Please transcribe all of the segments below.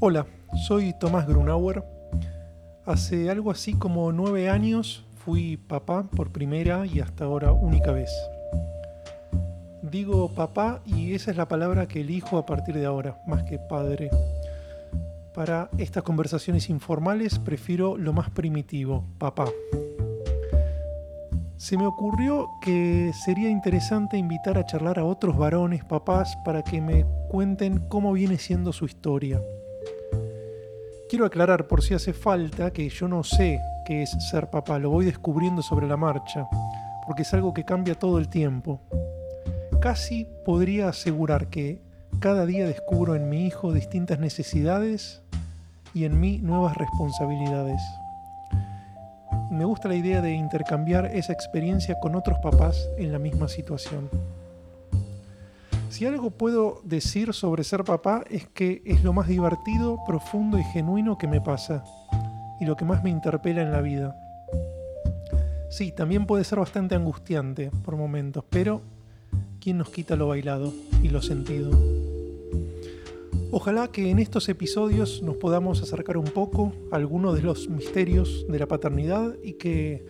Hola, soy Tomás Grunauer. Hace algo así como nueve años fui papá por primera y hasta ahora única vez. Digo papá y esa es la palabra que elijo a partir de ahora, más que padre. Para estas conversaciones informales prefiero lo más primitivo, papá. Se me ocurrió que sería interesante invitar a charlar a otros varones papás para que me cuenten cómo viene siendo su historia. Quiero aclarar por si hace falta que yo no sé qué es ser papá, lo voy descubriendo sobre la marcha, porque es algo que cambia todo el tiempo. Casi podría asegurar que cada día descubro en mi hijo distintas necesidades y en mí nuevas responsabilidades. Me gusta la idea de intercambiar esa experiencia con otros papás en la misma situación. Si algo puedo decir sobre ser papá es que es lo más divertido, profundo y genuino que me pasa y lo que más me interpela en la vida. Sí, también puede ser bastante angustiante por momentos, pero ¿quién nos quita lo bailado y lo sentido? Ojalá que en estos episodios nos podamos acercar un poco a algunos de los misterios de la paternidad y que,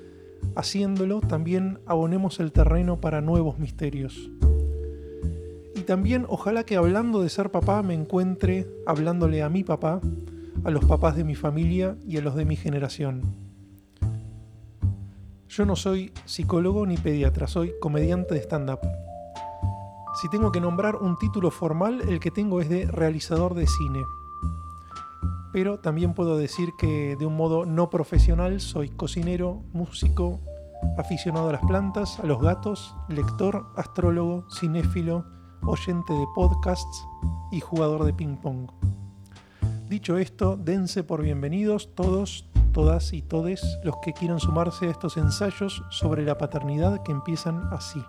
haciéndolo, también abonemos el terreno para nuevos misterios también ojalá que hablando de ser papá me encuentre hablándole a mi papá, a los papás de mi familia y a los de mi generación. Yo no soy psicólogo ni pediatra, soy comediante de stand-up. Si tengo que nombrar un título formal, el que tengo es de realizador de cine. Pero también puedo decir que de un modo no profesional soy cocinero, músico, aficionado a las plantas, a los gatos, lector, astrólogo, cinéfilo, oyente de podcasts y jugador de ping pong. Dicho esto, dense por bienvenidos todos, todas y todes los que quieran sumarse a estos ensayos sobre la paternidad que empiezan así.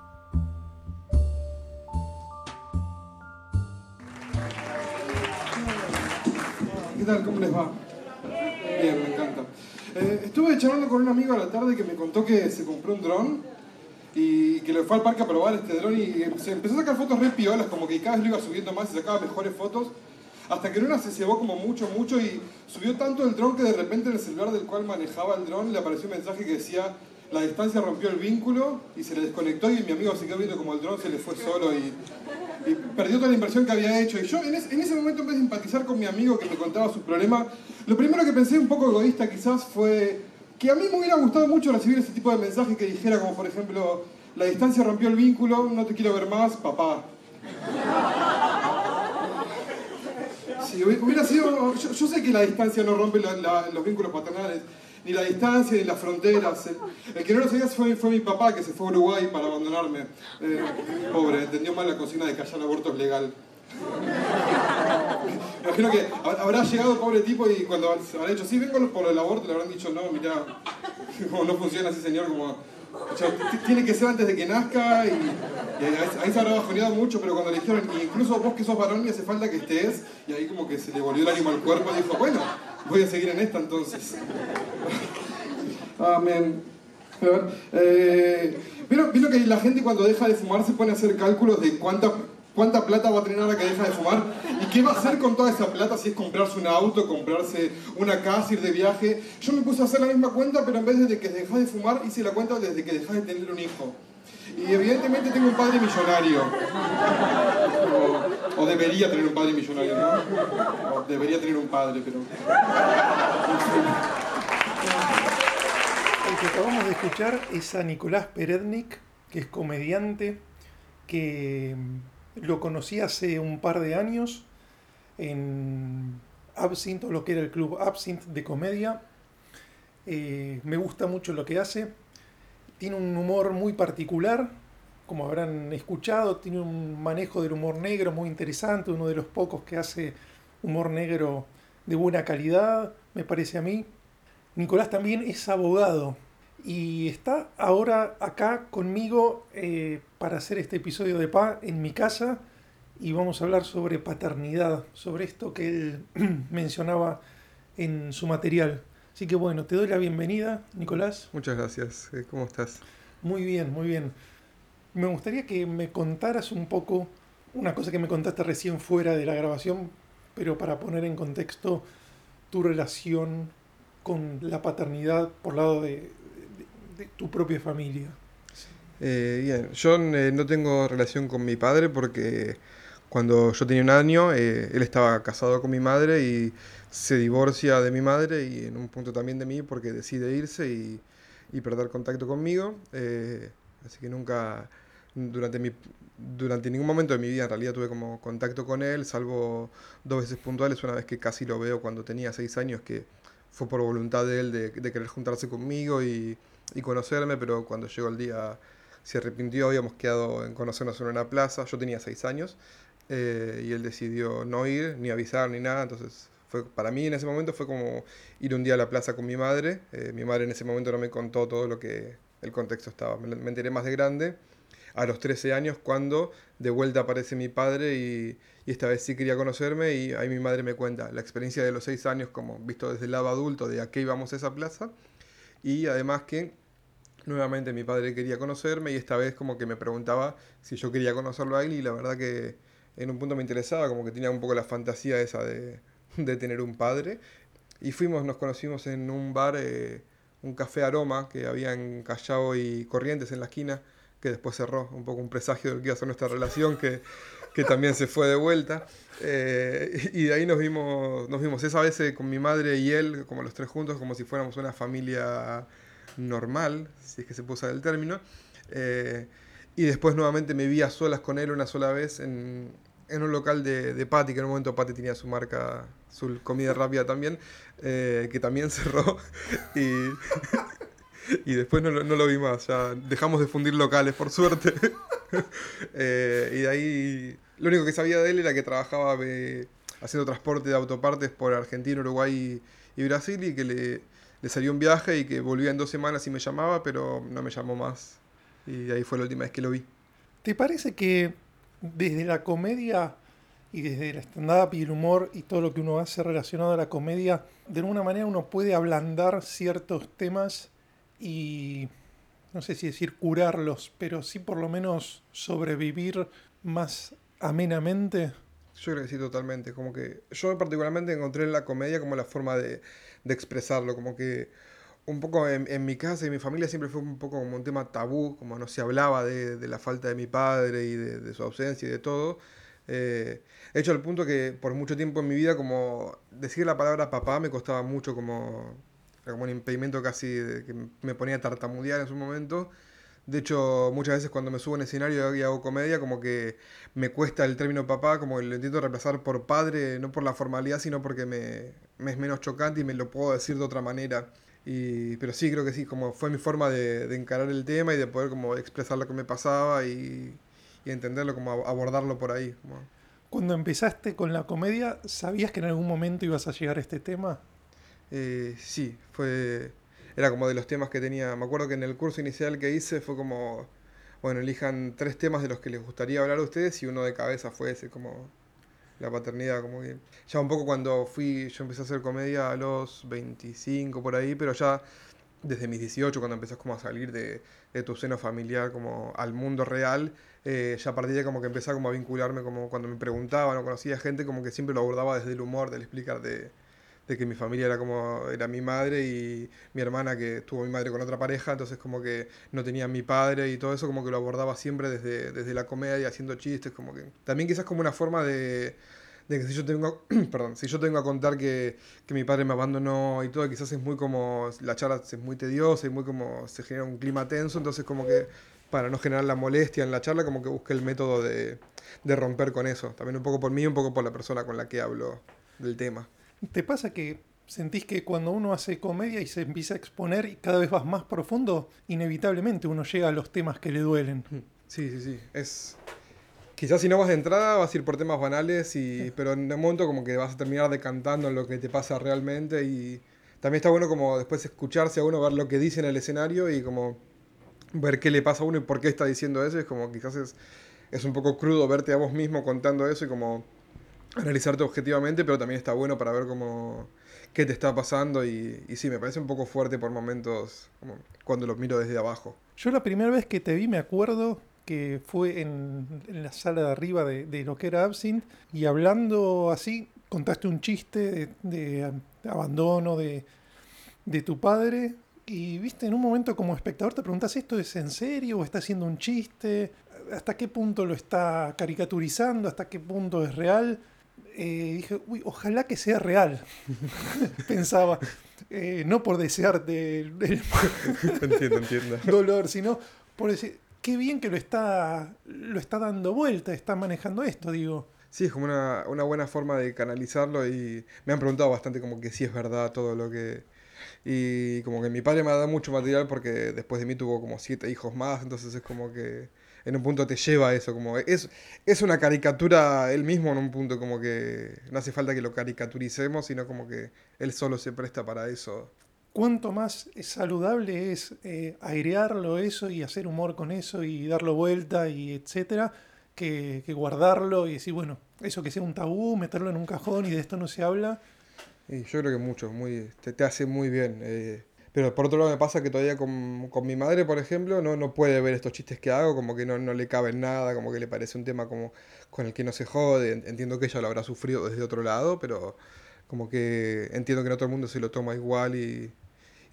¿Qué tal? ¿Cómo les va? Bien, me encanta. Eh, estuve charlando con un amigo a la tarde que me contó que se compró un dron y que le fue al parque a probar este dron y se empezó a sacar fotos re piolas, como que cada vez lo iba subiendo más y sacaba mejores fotos, hasta que en una se cebó como mucho, mucho y subió tanto el dron que de repente en el celular del cual manejaba el dron le apareció un mensaje que decía la distancia rompió el vínculo y se le desconectó y mi amigo se quedó viendo como el dron se le fue solo y, perdió toda la inversión que había hecho. Y yo en, ese momento en vez de empatizar con mi amigo que me contaba su problema, lo primero que pensé un poco egoísta quizás fue que a mí me hubiera gustado mucho recibir ese tipo de mensaje que dijera como por ejemplo, la distancia rompió el vínculo, no te quiero ver más, papá. Sí, hubiera sido, yo, sé que la distancia no rompe los vínculos paternales, ni la distancia ni las fronteras. El, que no lo sabía fue, fue, mi papá que se fue a Uruguay para abandonarme. Eh, pobre, entendió mal la cocina de callar abortos legal. Imagino que habrá llegado pobre tipo y cuando habrá dicho, sí, vengo por el aborto, le habrán dicho, no, mira, no funciona así, señor, como... tiene que ser antes de que nazca y, ahí se habrá bajoneado mucho, pero cuando le dijeron, incluso vos que sos varón me hace falta que estés, y ahí como que se le volvió el ánimo al cuerpo y dijo, bueno, voy a seguir en esta entonces. Amén. Eh, ¿vieron, ¿Vieron que la gente cuando deja de fumar se pone a hacer cálculos de cuánta cuánta plata va a tener ahora que deja de fumar y qué va a hacer con toda esa plata si es comprarse un auto, comprarse una casa, ir de viaje. Yo me puse a hacer la misma cuenta, pero en vez de que dejas de fumar, hice la cuenta desde que dejas de tener un hijo. Y evidentemente tengo un padre millonario. O, debería tener un padre millonario, ¿no? O debería tener un padre, pero... El que acabamos de escuchar es a Nicolás Perednik, que es comediante, que lo conocí hace un par de años en Absinthe, o lo que era el club Absinthe de comedia. Eh, me gusta mucho lo que hace. Tiene un humor muy particular, como habrán escuchado, tiene un manejo del humor negro muy interesante, uno de los pocos que hace humor negro de buena calidad, me parece a mí. Nicolás también es abogado, y está ahora acá conmigo eh, para hacer este episodio de PA en mi casa y vamos a hablar sobre paternidad, sobre esto que él mencionaba en su material. Así que bueno, te doy la bienvenida, Nicolás. Muchas gracias. Eh, ¿Cómo estás? Muy bien, muy bien. Me gustaría que me contaras un poco una cosa que me contaste recién fuera de la grabación, pero para poner en contexto tu relación con la paternidad por lado de, tu propia familia. Eh, bien, yo eh, no tengo relación con mi padre porque cuando yo tenía un año, eh, él estaba casado con mi madre y se divorcia de mi madre y en un punto también de mí porque decide irse y, perder contacto conmigo. así que nunca, durante, mi, durante ningún momento de mi vida en realidad tuve como contacto con él, salvo dos veces puntuales, una vez que casi lo veo cuando tenía seis años, que fue por voluntad de él de, querer juntarse conmigo y, y, conocerme, pero cuando llegó el día se arrepintió, habíamos quedado en conocernos en una plaza, yo tenía seis años, eh, y él decidió no ir, ni avisar, ni nada, entonces fue, para mí en ese momento fue como ir un día a la plaza con mi madre, eh, mi madre en ese momento no me contó todo lo que el contexto estaba, me, me enteré más de grande, a los 13 años cuando de vuelta aparece mi padre y, y, esta vez sí quería conocerme y ahí mi madre me cuenta la experiencia de los 6 años como visto desde el lado adulto de a qué íbamos a esa plaza y además que nuevamente mi padre quería conocerme y esta vez como que me preguntaba si yo quería conocerlo a él y la verdad que en un punto me interesaba, como que tenía un poco la fantasía esa de, de tener un padre y fuimos, nos conocimos en un bar, eh, un café aroma que había en Callao y Corrientes en la esquina que después cerró, un poco un presagio de lo que iba a ser nuestra relación, que, que también se fue de vuelta. Eh, y de ahí nos vimos, nos vimos esa vez eh, con mi madre y él, como los tres juntos, como si fuéramos una familia normal, si es que se puede usar el término. Eh, y después nuevamente me vi a solas con él una sola vez en, en un local de, de Patty, que en un momento Patty tenía su marca, su comida rápida también, que también cerró. y, y después no, no, lo vi más, ya dejamos de fundir locales, por suerte. Eh, y de ahí, lo único que sabía de él era que trabajaba eh, haciendo transporte de autopartes por Argentina, Uruguay y, Brasil y que le, le, salió un viaje y que volvía en dos semanas y me llamaba, pero no me llamó más. Y ahí fue la última vez que lo vi. ¿Te parece que desde la comedia y desde el stand-up y el humor y todo lo que uno hace relacionado a la comedia, de alguna manera uno puede ablandar ciertos temas y no sé si decir curarlos, pero sí por lo menos sobrevivir más amenamente. Yo creo que sí, totalmente. Como que yo particularmente encontré en la comedia como la forma de, de expresarlo, como que un poco en, en, mi casa y mi familia siempre fue un poco como un tema tabú, como no se hablaba de, de la falta de mi padre y de, de su ausencia y de todo. Eh, he hecho al punto que por mucho tiempo en mi vida como decir la palabra papá me costaba mucho como como un impedimento casi que me ponía a tartamudear en su momento. De hecho, muchas veces cuando me subo en escenario y hago comedia, como que me cuesta el término papá, como que lo intento reemplazar por padre, no por la formalidad, sino porque me, me, es menos chocante y me lo puedo decir de otra manera. Y, pero sí, creo que sí, como fue mi forma de, de encarar el tema y de poder como expresar lo que me pasaba y, y entenderlo, como abordarlo por ahí. Cuando empezaste con la comedia, ¿sabías que en algún momento ibas a llegar a este tema? Eh, sí, fue. Era como de los temas que tenía. Me acuerdo que en el curso inicial que hice fue como. Bueno, elijan tres temas de los que les gustaría hablar a ustedes y uno de cabeza fue ese, como la paternidad, como que. Ya un poco cuando fui, yo empecé a hacer comedia a los 25 por ahí, pero ya desde mis 18, cuando empezás como a salir de, de tu seno familiar como al mundo real, eh, ya a partir de como que empecé como a vincularme, como cuando me preguntaban o conocía gente, como que siempre lo abordaba desde el humor, del explicar de de que mi familia era como era mi madre y mi hermana que tuvo mi madre con otra pareja, entonces como que no tenía mi padre y todo eso como que lo abordaba siempre desde, desde la comedia, haciendo chistes, como que también quizás como una forma de, que si yo tengo, perdón, si yo tengo a contar que, que, mi padre me abandonó y todo, quizás es muy como, la charla es muy tediosa y muy como se genera un clima tenso, entonces como que para no generar la molestia en la charla, como que busqué el método de, de romper con eso, también un poco por mí, un poco por la persona con la que hablo del tema. ¿Te pasa que sentís que cuando uno hace comedia y se empieza a exponer y cada vez vas más profundo, inevitablemente uno llega a los temas que le duelen? Sí, sí, sí. Es. Quizás si no vas de entrada vas a ir por temas banales, y, pero en un momento como que vas a terminar decantando en lo que te pasa realmente y también está bueno como después escucharse a uno, ver lo que dice en el escenario y como ver qué le pasa a uno y por qué está diciendo eso. Es como quizás es, es un poco crudo verte a vos mismo contando eso y como analizarte objetivamente, pero también está bueno para ver cómo qué te está pasando y, sí, me parece un poco fuerte por momentos cuando lo miro desde abajo. Yo la primera vez que te vi me acuerdo que fue en, la sala de arriba de, lo que era Absinthe y hablando así, contaste un chiste de, de abandono de, de tu padre y viste, en un momento como espectador te preguntas, ¿esto es en serio o está haciendo un chiste? ¿Hasta qué punto lo está caricaturizando? ¿Hasta qué punto es real? Eh, dije, uy, ojalá que sea real. Pensaba, eh, no por desearte el, entiendo, entiendo. dolor, sino por decir, qué bien que lo está, lo está dando vuelta, está manejando esto, digo. Sí, es como una, una buena forma de canalizarlo y me han preguntado bastante como que si es verdad todo lo que y como que mi padre me ha dado mucho material porque después de mí tuvo como siete hijos más, entonces es como que en un punto te lleva a eso, como es, es una caricatura él mismo en un punto, como que no hace falta que lo caricaturicemos, sino como que él solo se presta para eso. ¿Cuánto más saludable es eh, airearlo eso y hacer humor con eso y darlo vuelta y etcétera, que, que guardarlo y decir, bueno, eso que sea un tabú, meterlo en un cajón y de esto no se habla? Y yo creo que mucho, muy, te, te hace muy bien. Eh, pero por otro lado me pasa que todavía con, con, mi madre, por ejemplo, no, no puede ver estos chistes que hago, como que no, no le cabe nada, como que le parece un tema como con el que no se jode. Entiendo que ella lo habrá sufrido desde otro lado, pero como que entiendo que no todo el mundo se lo toma igual y,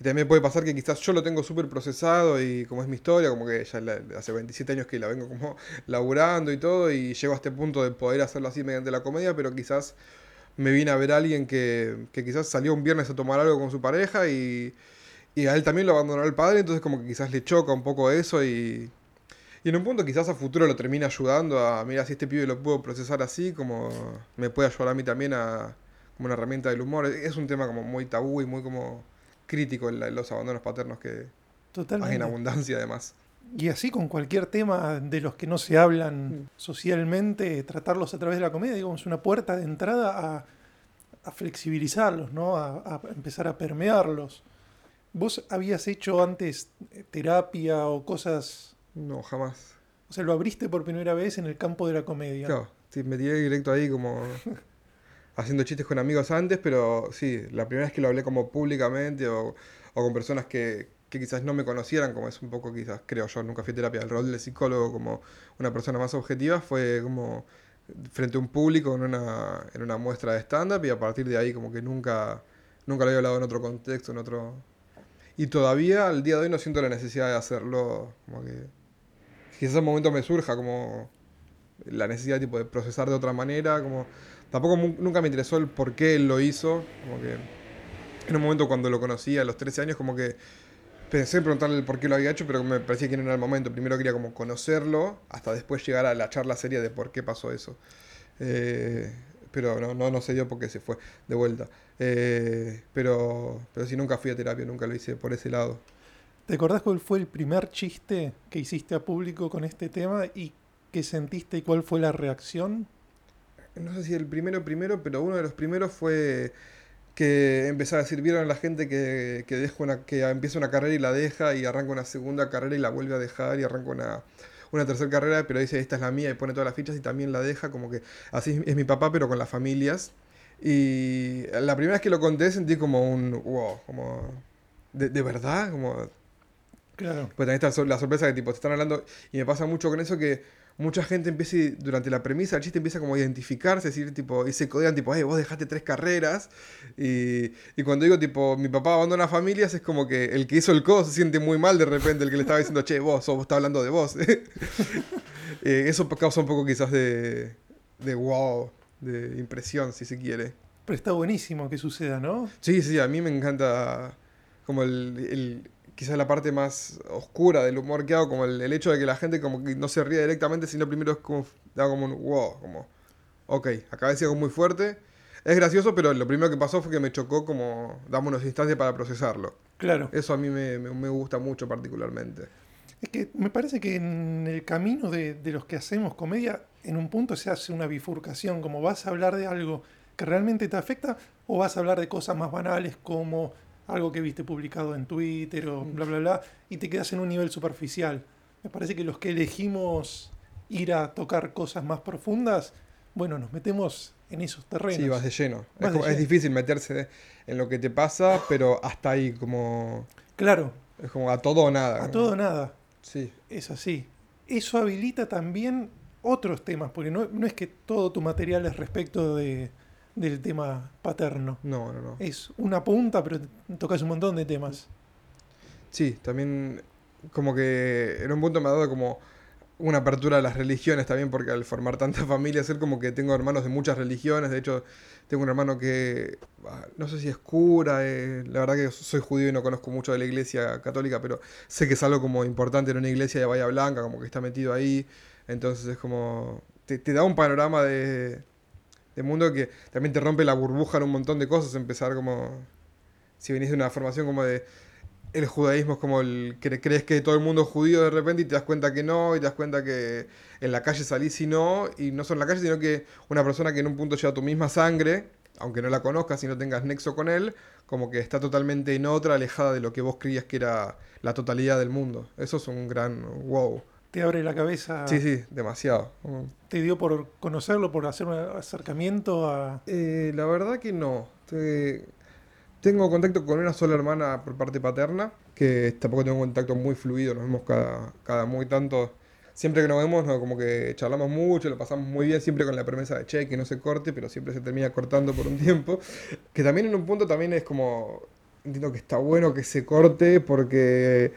también puede pasar que quizás yo lo tengo súper procesado y como es mi historia, como que ya hace 27 años que la vengo como laburando y todo y llego a este punto de poder hacerlo así mediante la comedia, pero quizás me vine a ver a alguien que, que quizás salió un viernes a tomar algo con su pareja y, y, a él también lo abandonó el padre, entonces como que quizás le choca un poco eso y, y en un punto quizás a futuro lo termina ayudando a, mira, si este pibe lo puedo procesar así, como me puede ayudar a mí también a, como una herramienta del humor. Es un tema como muy tabú y muy como crítico en, la, en los abandonos paternos que Totalmente. hay en abundancia además. Y así con cualquier tema de los que no se hablan mm. socialmente, tratarlos a través de la comedia, digamos, una puerta de entrada a, a flexibilizarlos, ¿no? A, a, empezar a permearlos. ¿Vos habías hecho antes terapia o cosas? No, jamás. O sea, lo abriste por primera vez en el campo de la comedia. Claro, sí, me tiré directo ahí como haciendo chistes con amigos antes, pero sí, la primera vez que lo hablé como públicamente o, o con personas que, que quizás no me conocieran, como es un poco quizás, creo yo, nunca fui a terapia, el rol de psicólogo como una persona más objetiva fue como frente a un público en una, en una muestra de stand-up y a partir de ahí como que nunca, nunca lo había hablado en otro contexto, en otro... Y todavía al día de hoy no siento la necesidad de hacerlo, como que quizás un momento me surja como la necesidad tipo de procesar de otra manera, como tampoco nunca me interesó el por qué él lo hizo, como que en un momento cuando lo conocí a los 13 años como que pensé en preguntarle por qué lo había hecho, pero me parecía que no era el momento. Primero quería como conocerlo, hasta después llegar a la charla seria de por qué pasó eso. Eh, pero no, no, no se dio porque se fue de vuelta. Eh, pero, pero sí, nunca fui a terapia, nunca lo hice por ese lado. ¿Te acordás cuál fue el primer chiste que hiciste a público con este tema y qué sentiste y cuál fue la reacción? No sé si el primero primero, pero uno de los primeros fue que empezaba a decir, vieron a la gente que, que, deja una, que empieza una carrera y la deja y arranca una segunda carrera y la vuelve a dejar y arranca una, una tercera carrera, pero dice, esta es la mía y pone todas las fichas y también la deja, como que así es mi papá, pero con las familias. Y la primera vez que lo conté sentí como un, wow, como, ¿de, de verdad? Como... Claro. Pues también está la sorpresa que tipo, te están hablando, y me pasa mucho con eso que mucha gente empieza, durante la premisa, el chiste empieza como a identificarse, decir, tipo, y se codean, tipo, hey, vos dejaste tres carreras. Y, y, cuando digo, tipo, mi papá abandona familias, es como que el que hizo el codo se siente muy mal de repente, el que le estaba diciendo, che, vos, vos está hablando de vos. eh, eso causa un poco quizás de, de wow, de impresión, si se quiere. Pero está buenísimo que suceda, ¿no? Sí, sí, a mí me encanta como el, el quizás la parte más oscura del humor que hago, como el, el, hecho de que la gente como que no se ríe directamente, sino primero es como, da como un wow, como, ok, acá decía algo muy fuerte. Es gracioso, pero lo primero que pasó fue que me chocó como, damos unos instantes para procesarlo. Claro. Eso a mí me, me, me gusta mucho particularmente. Es que me parece que en el camino de, de, los que hacemos comedia, en un punto se hace una bifurcación, como vas a hablar de algo que realmente te afecta o vas a hablar de cosas más banales como algo que viste publicado en Twitter o bla, bla, bla, y te quedas en un nivel superficial. Me parece que los que elegimos ir a tocar cosas más profundas, bueno, nos metemos en esos terrenos. Sí, vas de lleno. Vas es, de lleno. difícil meterse en lo que te pasa, pero hasta ahí, como. Claro. Es como a todo o nada. A todo o nada. Sí. Es así. Eso habilita también otros temas, porque no, no es que todo tu material es respecto de, del tema paterno. No, no, no. Es una punta, pero tocas un montón de temas. Sí, también como que en un punto me ha dado como una apertura a las religiones también, porque al formar tanta familia, ser como que tengo hermanos de muchas religiones, de hecho tengo un hermano que ah, no sé si es cura, eh, la verdad que soy judío y no conozco mucho de la iglesia católica, pero sé que es algo como importante en una iglesia de Bahía Blanca, como que está metido ahí, entonces es como, te, te da un panorama de, de mundo que también te rompe la burbuja en un montón de cosas, empezar como, si venís de una formación como de el judaísmo es como el que crees que todo el mundo es judío de repente y te das cuenta que no, y te das cuenta que en la calle salís y no, y no solo en la calle, sino que una persona que en un punto lleva tu misma sangre, aunque no la conozcas y no tengas nexo con él, como que está totalmente en otra, alejada de lo que vos creías que era la totalidad del mundo. Eso es un gran wow. Te abre la cabeza. Sí, sí, demasiado. ¿Te dio por conocerlo, por hacer un acercamiento a...? Eh, la verdad que no. Te- Tengo contacto con una sola hermana por parte paterna, que tampoco tengo contacto muy fluido, nos vemos cada, cada muy tanto. Siempre que nos vemos, no, como que charlamos mucho, lo pasamos muy bien, siempre con la promesa de che, que no se corte, pero siempre se termina cortando por un tiempo. Que también en un punto también es como, entiendo que está bueno que se corte porque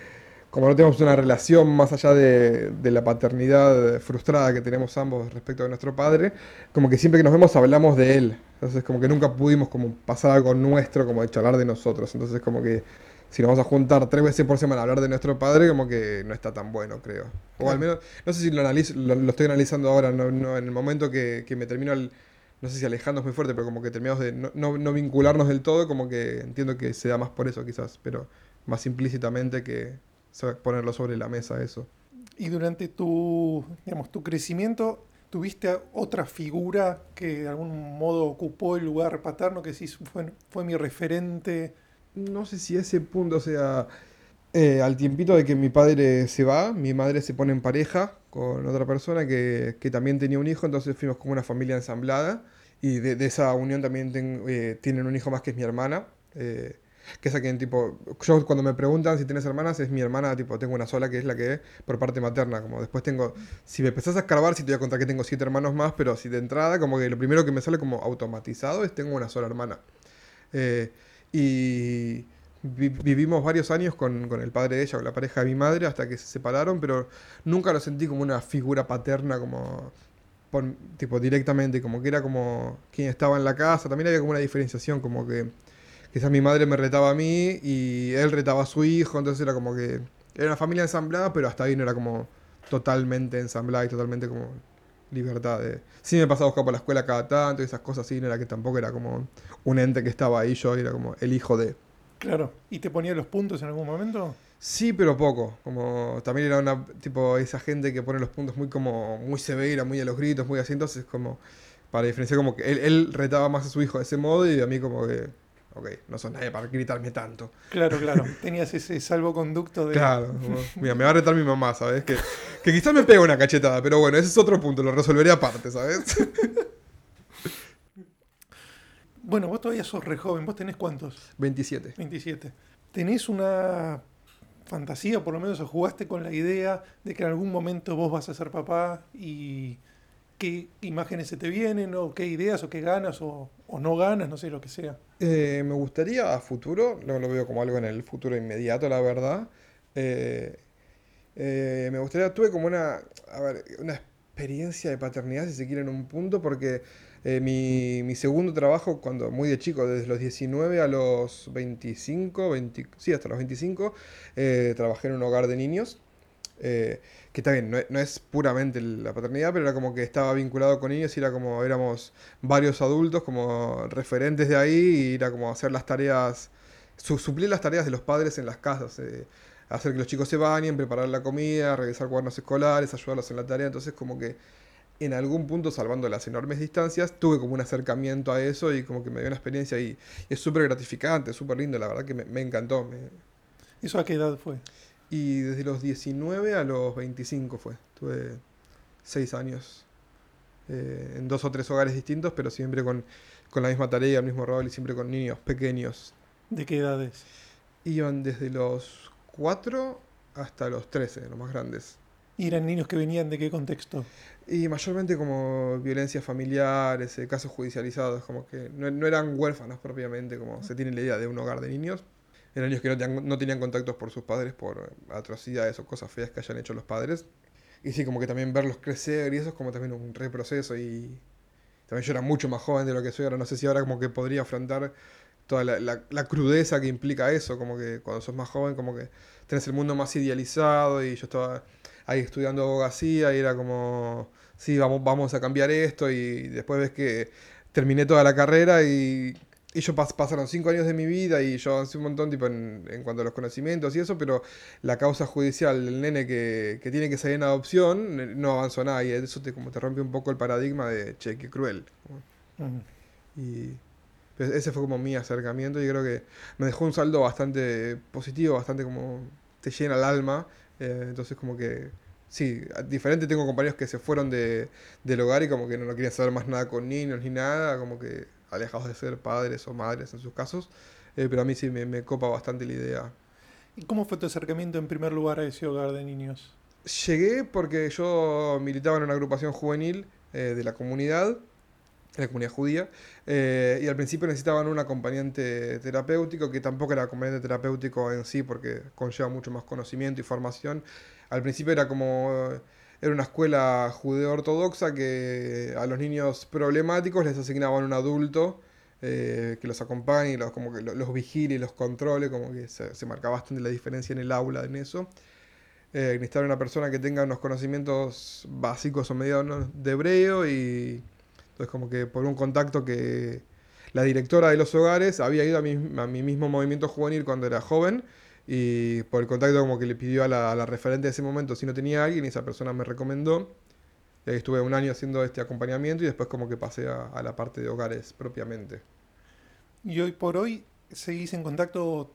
como no tenemos una relación más allá de, de la paternidad frustrada que tenemos ambos respecto de nuestro padre, como que siempre que nos vemos hablamos de él. Entonces como que nunca pudimos como pasar algo nuestro, como de charlar de nosotros. Entonces como que si nos vamos a juntar tres veces por semana a hablar de nuestro padre, como que no está tan bueno, creo. O al menos, no sé si lo, analizo, lo, lo estoy analizando ahora, no, no, en el momento que, que me termino, no sé si alejando es muy fuerte, pero como que terminamos de no, no, no vincularnos del todo, como que entiendo que se da más por eso quizás, pero más implícitamente que ponerlo sobre la mesa eso. Y durante tu, digamos, tu crecimiento, ¿tuviste otra figura que de algún modo ocupó el lugar paterno que sí fue, fue mi referente? No sé si a ese punto, o sea, eh, al tiempito de que mi padre se va, mi madre se pone en pareja con otra persona que, que también tenía un hijo, entonces fuimos como una familia ensamblada y de, de esa unión también ten- eh, tienen un hijo más que es mi hermana. eh, que es a quien, tipo, yo cuando me preguntan si tienes hermanas, es mi hermana, tipo, tengo una sola que es la que es por parte materna, como después tengo, si me empezás a escarbar, si te voy a contar que tengo siete hermanos más, pero si de entrada, como que lo primero que me sale como automatizado es tengo una sola hermana. Eh, y vi- vivimos varios años con, con el padre de ella, con la pareja de mi madre, hasta que se separaron, pero nunca lo sentí como una figura paterna, como tipo directamente, como que era como quien estaba en la casa. También había como una diferenciación, como que quizás mi madre me retaba a mí y él retaba a su hijo, entonces era como que era una familia ensamblada, pero hasta ahí no era como totalmente ensamblada y totalmente como libertad de... Sí me pasaba a buscar por la escuela cada tanto y esas cosas así, no era que tampoco era como un ente que estaba ahí yo, era como el hijo de... Claro. ¿Y te ponía los puntos en algún momento? Sí, pero poco. Como también era una tipo esa gente que pone los puntos muy como muy severa, muy a los gritos, muy así, entonces como para diferenciar como que él, él retaba más a su hijo de ese modo y a mí como que ok, no sos nadie para gritarme tanto. Claro, claro. Tenías ese salvoconducto de... Claro, mira, me va a retar mi mamá, ¿sabes? Que, que quizás me pega una cachetada, pero bueno, ese es otro punto, lo resolveré aparte, ¿sabes? Bueno, vos todavía sos re joven. ¿Vos tenés cuántos? 27. 27. ¿Tenés una fantasía, por lo menos, o jugaste con la idea de que en algún momento vos vas a ser papá y qué imágenes se te vienen, o qué ideas, o qué ganas, o, o no ganas, no sé, lo que sea? Eh, me gustaría a futuro, no lo veo como algo en el futuro inmediato, la verdad. Eh, eh, me gustaría, tuve como una, una experiencia de paternidad, si se quiere, en un punto, porque mi, mi segundo trabajo, cuando muy de chico, desde los 19 a los 25, 20 sí, hasta los 25, eh, trabajé en un hogar de niños. Que también no, es- no es puramente la paternidad, pero era como que estaba vinculado con niños era como éramos varios adultos como referentes de ahí y era como hacer las tareas, su- suplir las tareas de los padres en las casas, eh, hacer que los chicos se bañen, preparar la comida, revisar cuadernos escolares, ayudarlos en la tarea, entonces como que en algún punto, salvando las enormes distancias, tuve como un acercamiento a eso y como que me dio una experiencia y, es súper gratificante, súper lindo, la verdad que me, me encantó. me- ¿Eso a qué edad fue? Y desde los 19 a los 25 fue. Tuve 6 años eh, en dos o tres hogares distintos, pero siempre con, con la misma tarea, el mismo rol y siempre con niños pequeños. ¿De qué edades? Iban desde los 4 hasta los 13, los más grandes. ¿Y eran niños que venían de qué contexto? Y mayormente como violencias familiares, eh, casos judicializados, como que no, no eran huérfanos propiamente, como se tiene la idea de un hogar de niños. Eran niños que no tenían, no tenían contactos por sus padres por atrocidades o cosas feas que hayan hecho los padres. Y sí, como que también verlos crecer y eso es como también un reproceso y también yo era mucho más joven de lo que soy ahora, no sé si ahora como que podría afrontar toda la, la, la crudeza que implica eso, como que cuando sos más joven como que tenés el mundo más idealizado y yo estaba ahí estudiando abogacía y era como, sí, vamos, vamos a cambiar esto y después ves que terminé toda la carrera y y yo pas pasaron cinco años de mi vida y yo avancé un montón tipo en, en, cuanto a los conocimientos y eso, pero la causa judicial del nene que, que, tiene que salir en adopción eh, no avanzó nada y eso te, como te rompe un poco el paradigma de, che, qué cruel. Uh -huh. Y pues, ese fue como mi acercamiento y creo que me dejó un saldo bastante positivo, bastante como te llena el alma. Eh, entonces como que, sí, diferente tengo compañeros que se fueron de, del hogar y como que no, no querían saber más nada con niños ni nada, como que alejados de ser padres o madres en sus casos, eh, pero a mí sí me, me, copa bastante la idea. ¿Y cómo fue tu acercamiento en primer lugar a ese hogar de niños? Llegué porque yo militaba en una agrupación juvenil eh, de la comunidad, de la comunidad judía, eh, y al principio necesitaban un acompañante terapéutico, que tampoco era acompañante terapéutico en sí, porque conlleva mucho más conocimiento y formación. Al principio era como era una escuela judeo-ortodoxa que a los niños problemáticos les asignaban un adulto eh, que los acompañe, los, como que los vigile y los controle, como que se, se, marca bastante la diferencia en el aula en eso. Eh, una persona que tenga unos conocimientos básicos o medianos de hebreo y entonces como que por un contacto que la directora de los hogares había ido a mi, a mi mismo movimiento juvenil cuando era joven y por el contacto como que le pidió a la, a la, referente de ese momento si no tenía alguien y esa persona me recomendó. Y ahí estuve un año haciendo este acompañamiento y después como que pasé a, a, la parte de hogares propiamente. ¿Y hoy por hoy seguís en contacto?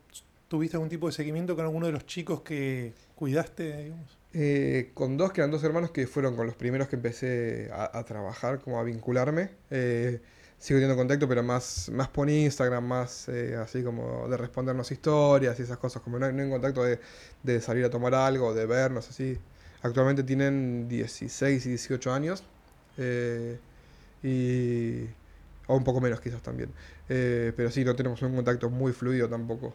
¿Tuviste algún tipo de seguimiento con alguno de los chicos que cuidaste? Digamos? Eh, con dos, que eran dos hermanos que fueron con los primeros que empecé a, a trabajar, como a vincularme. Eh, sigo teniendo contacto, pero más, más por Instagram, más eh, así como de respondernos historias y esas cosas, como no, no en contacto de, de, salir a tomar algo, de vernos así. Actualmente tienen 16 y 18 años, eh, y, o un poco menos quizás también, eh, pero sí, no tenemos un contacto muy fluido tampoco.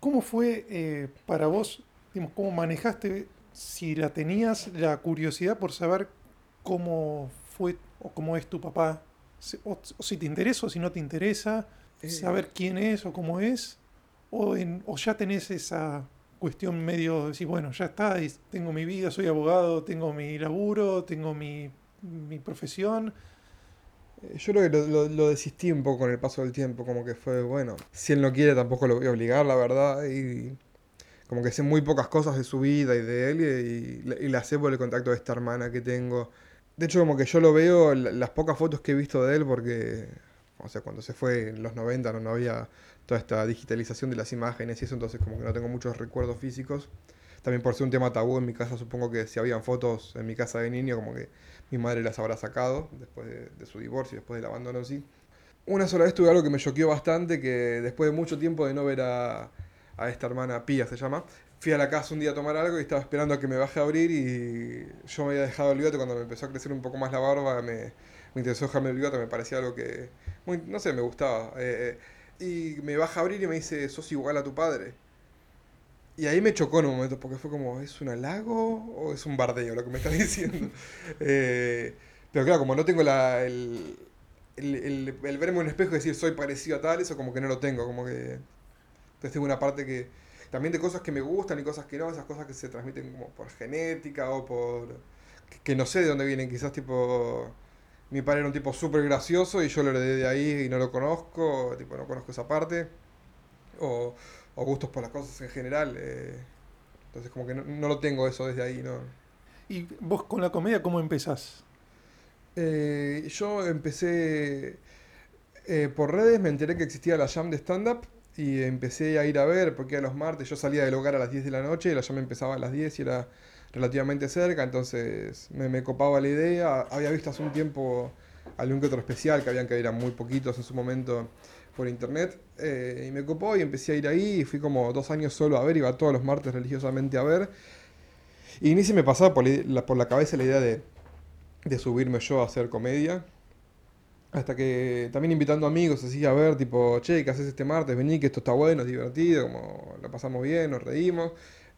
¿Cómo fue para vos, digamos, cómo manejaste, si la tenías, la curiosidad por saber cómo fue o cómo es tu papá o, o, si te interesa o si no te interesa, eh. saber quién es o cómo es, o, en, o ya tenés esa cuestión medio de decir, bueno, ya está, tengo mi vida, soy abogado, tengo mi laburo, tengo mi, mi profesión. Eh, yo creo que lo, lo, lo, desistí un poco con el paso del tiempo, como que fue, bueno, si él no quiere tampoco lo voy a obligar, la verdad, y como que sé muy pocas cosas de su vida y de él, y, y, y la sé por el contacto de esta hermana que tengo de hecho, como que yo lo veo, las pocas fotos que he visto de él, porque, o sea, cuando se fue en los 90 no, había toda esta digitalización de las imágenes y eso, entonces como que no tengo muchos recuerdos físicos. También por ser un tema tabú en mi casa, supongo que si habían fotos en mi casa de niño, como que mi madre las habrá sacado después de, de su divorcio, después del abandono sí. Una sola vez tuve algo que me choqueó bastante, que después de mucho tiempo de no ver a, a esta hermana Pía, se llama, fui a la casa un día a tomar algo y estaba esperando a que me baje a abrir y yo me había dejado el bigote cuando me empezó a crecer un poco más la barba, me, me interesó dejarme el bigote, me parecía algo que, muy, no sé, me gustaba. Eh, y me baja a abrir y me dice, sos igual a tu padre. Y ahí me chocó en un momento porque fue como, ¿es un halago o es un bardeo lo que me está diciendo? eh, pero claro, como no tengo la, el, el, el, el verme en un espejo y decir soy parecido a tal, eso como que no lo tengo, como que... Entonces tengo una parte que también de cosas que me gustan y cosas que no, esas cosas que se transmiten como por genética o por... que, que no sé de dónde vienen, quizás tipo... Mi padre era un tipo súper gracioso y yo lo heredé de ahí y no lo conozco, tipo no conozco esa parte. O, o gustos por las cosas en general. Eh, entonces como que no, no, lo tengo eso desde ahí, ¿no? ¿Y vos con la comedia cómo empezás? Eh, yo empecé eh, por redes, me enteré que existía la jam de stand-up y empecé a ir a ver, porque a los martes yo salía del hogar a las 10 de la noche y la llama empezaba a las 10 y era relativamente cerca, entonces me, me, copaba la idea. Había visto hace un tiempo algún que otro especial, que habían que eran muy poquitos en su momento por internet, eh, y me copó y empecé a ir ahí, y fui como dos años solo a ver, iba todos los martes religiosamente a ver. Y ni se me pasaba por la, por la cabeza la idea de, de subirme yo a hacer comedia. Hasta que también invitando amigos así a ver, tipo, che, ¿qué haces este martes? Vení, que esto está bueno, es divertido, como la pasamos bien, nos reímos.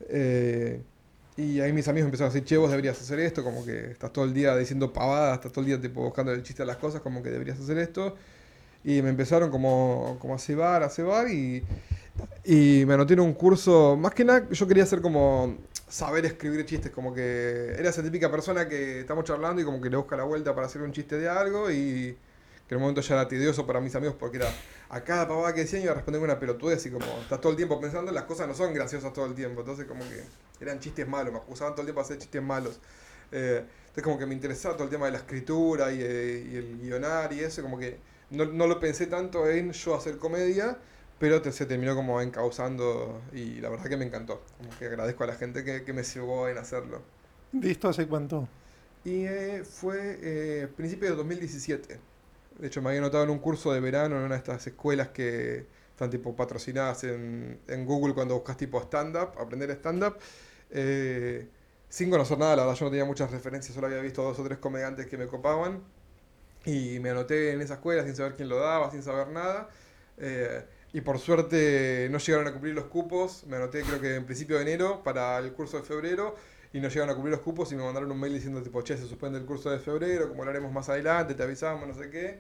Eh, y ahí mis amigos empezaron a decir, che, vos deberías hacer esto, como que estás todo el día diciendo pavadas, estás todo el día tipo, buscando el chiste a las cosas, como que deberías hacer esto. Y me empezaron como, como a cebar, a cebar y, y me anoté un curso, más que nada yo quería hacer como saber escribir chistes, como que era esa típica persona que estamos charlando y como que le busca la vuelta para hacer un chiste de algo y que en un momento ya era tedioso para mis amigos porque era a cada pavada que decían iba a responder una pelotudez y como estás todo el tiempo pensando, las cosas no son graciosas todo el tiempo, entonces como que eran chistes malos, me acusaban todo el tiempo de hacer chistes malos. Eh, entonces como que me interesaba todo el tema de la escritura y, eh, y el guionar y eso, como que no, no, lo pensé tanto en yo hacer comedia, pero se terminó como encauzando y la verdad que me encantó. Como que agradezco a la gente que, que me llevó en hacerlo. ¿De esto hace cuánto? Y eh, fue eh, principio de 2017. De hecho, me había notado en un curso de verano en una de estas escuelas que están tipo patrocinadas en, en Google cuando buscas tipo stand-up, aprender stand-up. Eh, sin conocer nada, la verdad yo no tenía muchas referencias, solo había visto dos o tres comediantes que me copaban. Y me anoté en esa escuela sin saber quién lo daba, sin saber nada. Eh, y por suerte no llegaron a cumplir los cupos. Me anoté creo que en principio de enero para el curso de febrero y no llegaron a cumplir los cupos y me mandaron un mail diciendo tipo, che, se suspende el curso de febrero, como lo haremos más adelante, te avisamos, no sé qué.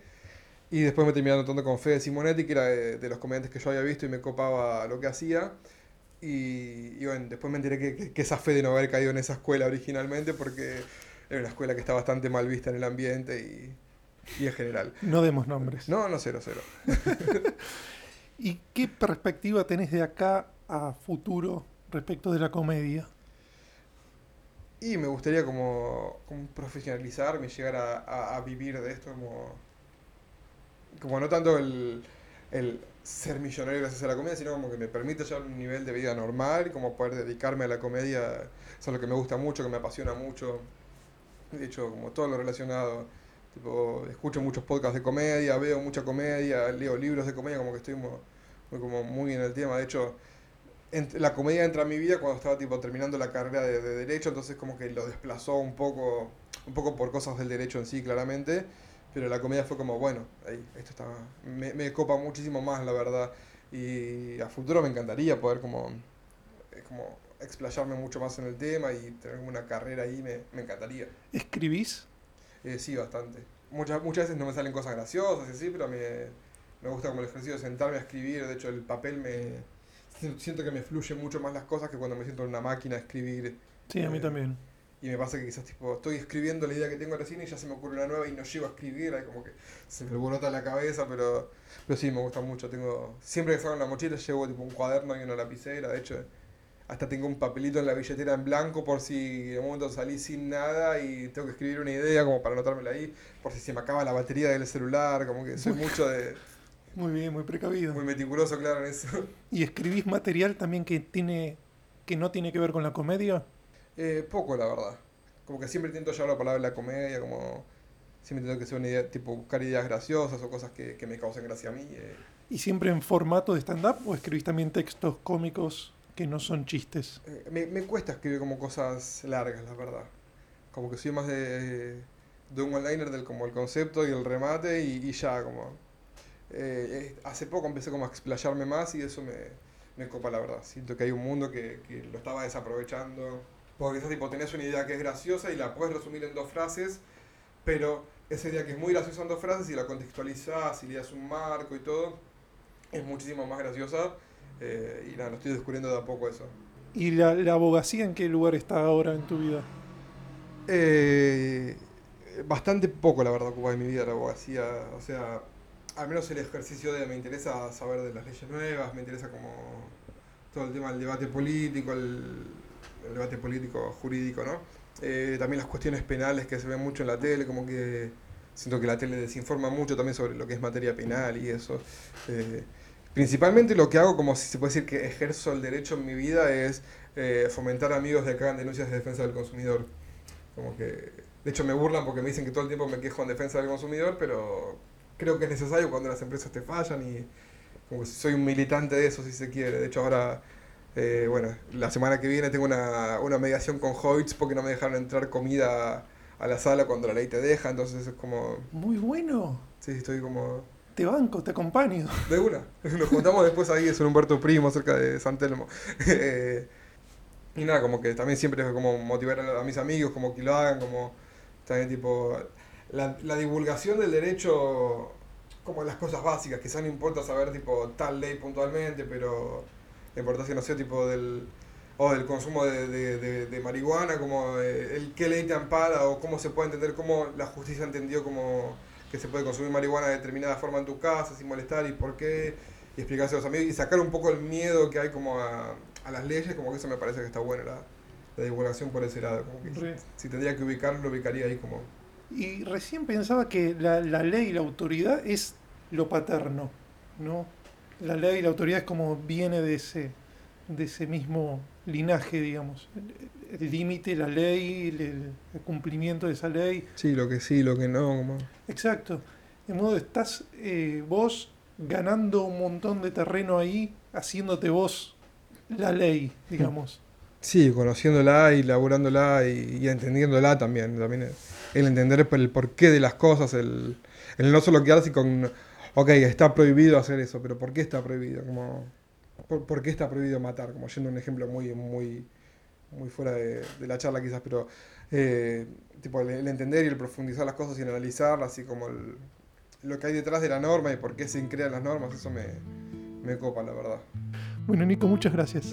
Y después me terminé anotando con Fede Simonetti, que era de, los comediantes que yo había visto y me copaba lo que hacía. Y, y bueno, después me enteré que, que, que esa Fede no haber caído en esa escuela originalmente porque era una escuela que está bastante mal vista en el ambiente y, y en general. No demos nombres. No, no, cero, cero. ¿Y qué perspectiva tenés de acá a futuro respecto de la comedia? Y me gustaría como, como profesionalizarme, llegar a, a, vivir de esto como, como no tanto el, el, ser millonario gracias a la comedia, sino como que me permite llevar un nivel de vida normal, como poder dedicarme a la comedia, es lo que me gusta mucho, que me apasiona mucho. De hecho, como todo lo relacionado, tipo, escucho muchos podcasts de comedia, veo mucha comedia, leo libros de comedia, como que estoy muy, como muy en el tema. De hecho, la comedia entra a mi vida cuando estaba tipo terminando la carrera de, de, derecho, entonces como que lo desplazó un poco, un poco por cosas del derecho en sí, claramente, pero la comedia fue como, bueno, esto está, me, me copa muchísimo más, la verdad, y a futuro me encantaría poder como, como explayarme mucho más en el tema y tener una carrera ahí, me, me encantaría. ¿Escribís? Eh, sí, bastante. Muchas, muchas veces no me salen cosas graciosas y así, pero me, me gusta como el ejercicio de sentarme a escribir, de hecho el papel me siento que me fluye mucho más las cosas que cuando me siento en una máquina a escribir. Sí, a mí eh, también. Y me pasa que quizás tipo, estoy escribiendo la idea que tengo recién y ya se me ocurre una nueva y no llego a escribir, ahí como que se me alborota la cabeza, pero, pero sí, me gusta mucho. Tengo, siempre que salgo en la mochila llevo tipo un cuaderno y una lapicera, de hecho hasta tengo un papelito en la billetera en blanco por si un momento salí sin nada y tengo que escribir una idea como para anotármela ahí, por si se me acaba la batería del celular, como que soy mucho de... Muy bien, muy precavido. Muy meticuloso, claro, en eso. ¿Y escribís material también que tiene que no tiene que ver con la comedia? Eh, poco, la verdad. Como que siempre intento llevar la palabra de la comedia, como siempre intento que sea una idea, tipo buscar ideas graciosas o cosas que, que me causen gracia a mí. Eh. ¿Y siempre en formato de stand-up o escribís también textos cómicos que no son chistes? Eh, me, me, cuesta escribir como cosas largas, la verdad. Como que soy más de, de un one-liner del como el concepto y el remate y, y ya, como eh, hace poco empecé como a explayarme más y eso me, me copa la verdad. Siento que hay un mundo que, que lo estaba desaprovechando. Porque quizás tipo tenés una idea que es graciosa y la puedes resumir en dos frases, pero esa idea que es muy graciosa en dos frases y la contextualizás y le das un marco y todo, es muchísimo más graciosa. Eh, y nada, lo estoy descubriendo de a poco eso. ¿Y la, la abogacía en qué lugar está ahora en tu vida? Eh, bastante poco, la verdad, ocupa en mi vida la abogacía. O sea, al menos el ejercicio de me interesa saber de las leyes nuevas, me interesa como todo el tema del debate político, el, debate político jurídico, ¿no? Eh, también las cuestiones penales que se ven mucho en la tele, como que siento que la tele desinforma mucho también sobre lo que es materia penal y eso. Eh, principalmente lo que hago, como si se puede decir que ejerzo el derecho en mi vida, es eh, fomentar amigos de que hagan denuncias de defensa del consumidor. Como que, de hecho me burlan porque me dicen que todo el tiempo me quejo en defensa del consumidor, pero creo que es necesario cuando las empresas te fallan y como soy un militante de eso si se quiere. De hecho ahora Eh, bueno, la semana que viene tengo una, una mediación con Hoyts porque no me dejaron entrar comida a la sala cuando la ley te deja, entonces es como... Muy bueno. Sí, estoy como... Te banco, te acompaño. De una. Nos juntamos después ahí, es un Humberto Primo, cerca de San Telmo. Eh, y nada, como que también siempre es como motivar a, a mis amigos, como que lo hagan, como también tipo... La, la divulgación del derecho, como las cosas básicas, quizás no importa saber tipo tal ley puntualmente, pero la importancia, no sé, tipo del o del consumo de, de, de, de marihuana, como eh, el qué ley te ampara o cómo se puede entender, cómo la justicia entendió como que se puede consumir marihuana de determinada forma en tu casa sin molestar y por qué, y explicarse a los amigos y sacar un poco el miedo que hay como a, a las leyes, como que eso me parece que está bueno, la, la divulgación por ese lado. Como que si tendría que ubicarlo, lo ubicaría ahí como... Y recién pensaba que la, la ley y la autoridad es lo paterno, ¿no? La ley y la autoridad es como viene de ese, de ese mismo linaje, digamos. El- límite, la ley, el, el cumplimiento de esa ley. Sí, lo que sí, lo que no, como... Exacto. De modo, estás eh, vos ganando un montón de terreno ahí, haciéndote vos la ley, digamos. Sí, conociéndola y laburándola y, y entendiéndola también. También el, el entender el porqué de las cosas, el, el no solo quedarse con, ok, está prohibido hacer eso, pero ¿por qué está prohibido? Como, ¿por, por qué está prohibido matar? Como yendo un ejemplo muy, muy, muy fuera de, la charla quizás, pero eh, tipo el, entender y el profundizar las cosas y analizarlas y como el- lo que hay detrás de la norma y por qué se crean las normas, eso me, me copa, la verdad. Bueno, Nico, muchas gracias.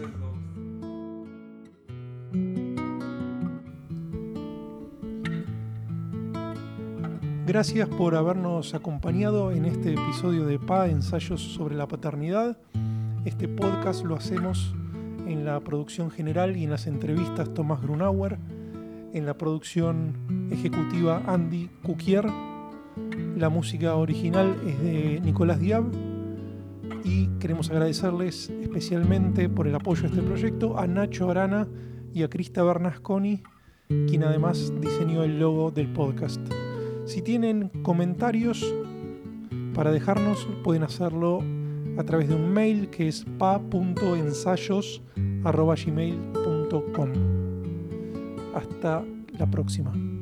Gracias por habernos acompañado en este episodio de PA, Ensayos sobre la Paternidad. Este podcast lo hacemos en la producción general y en las entrevistas Tomás Grunauer, en la producción ejecutiva Andy Cuquier. La música original es de Nicolás Diab y queremos agradecerles especialmente por el apoyo a este proyecto a Nacho Arana y a Crista Bernasconi, quien además diseñó el logo del podcast. Si tienen comentarios para dejarnos, pueden hacerlo a través de un mail que es pa.ensayos.gmail.com. Hasta la próxima.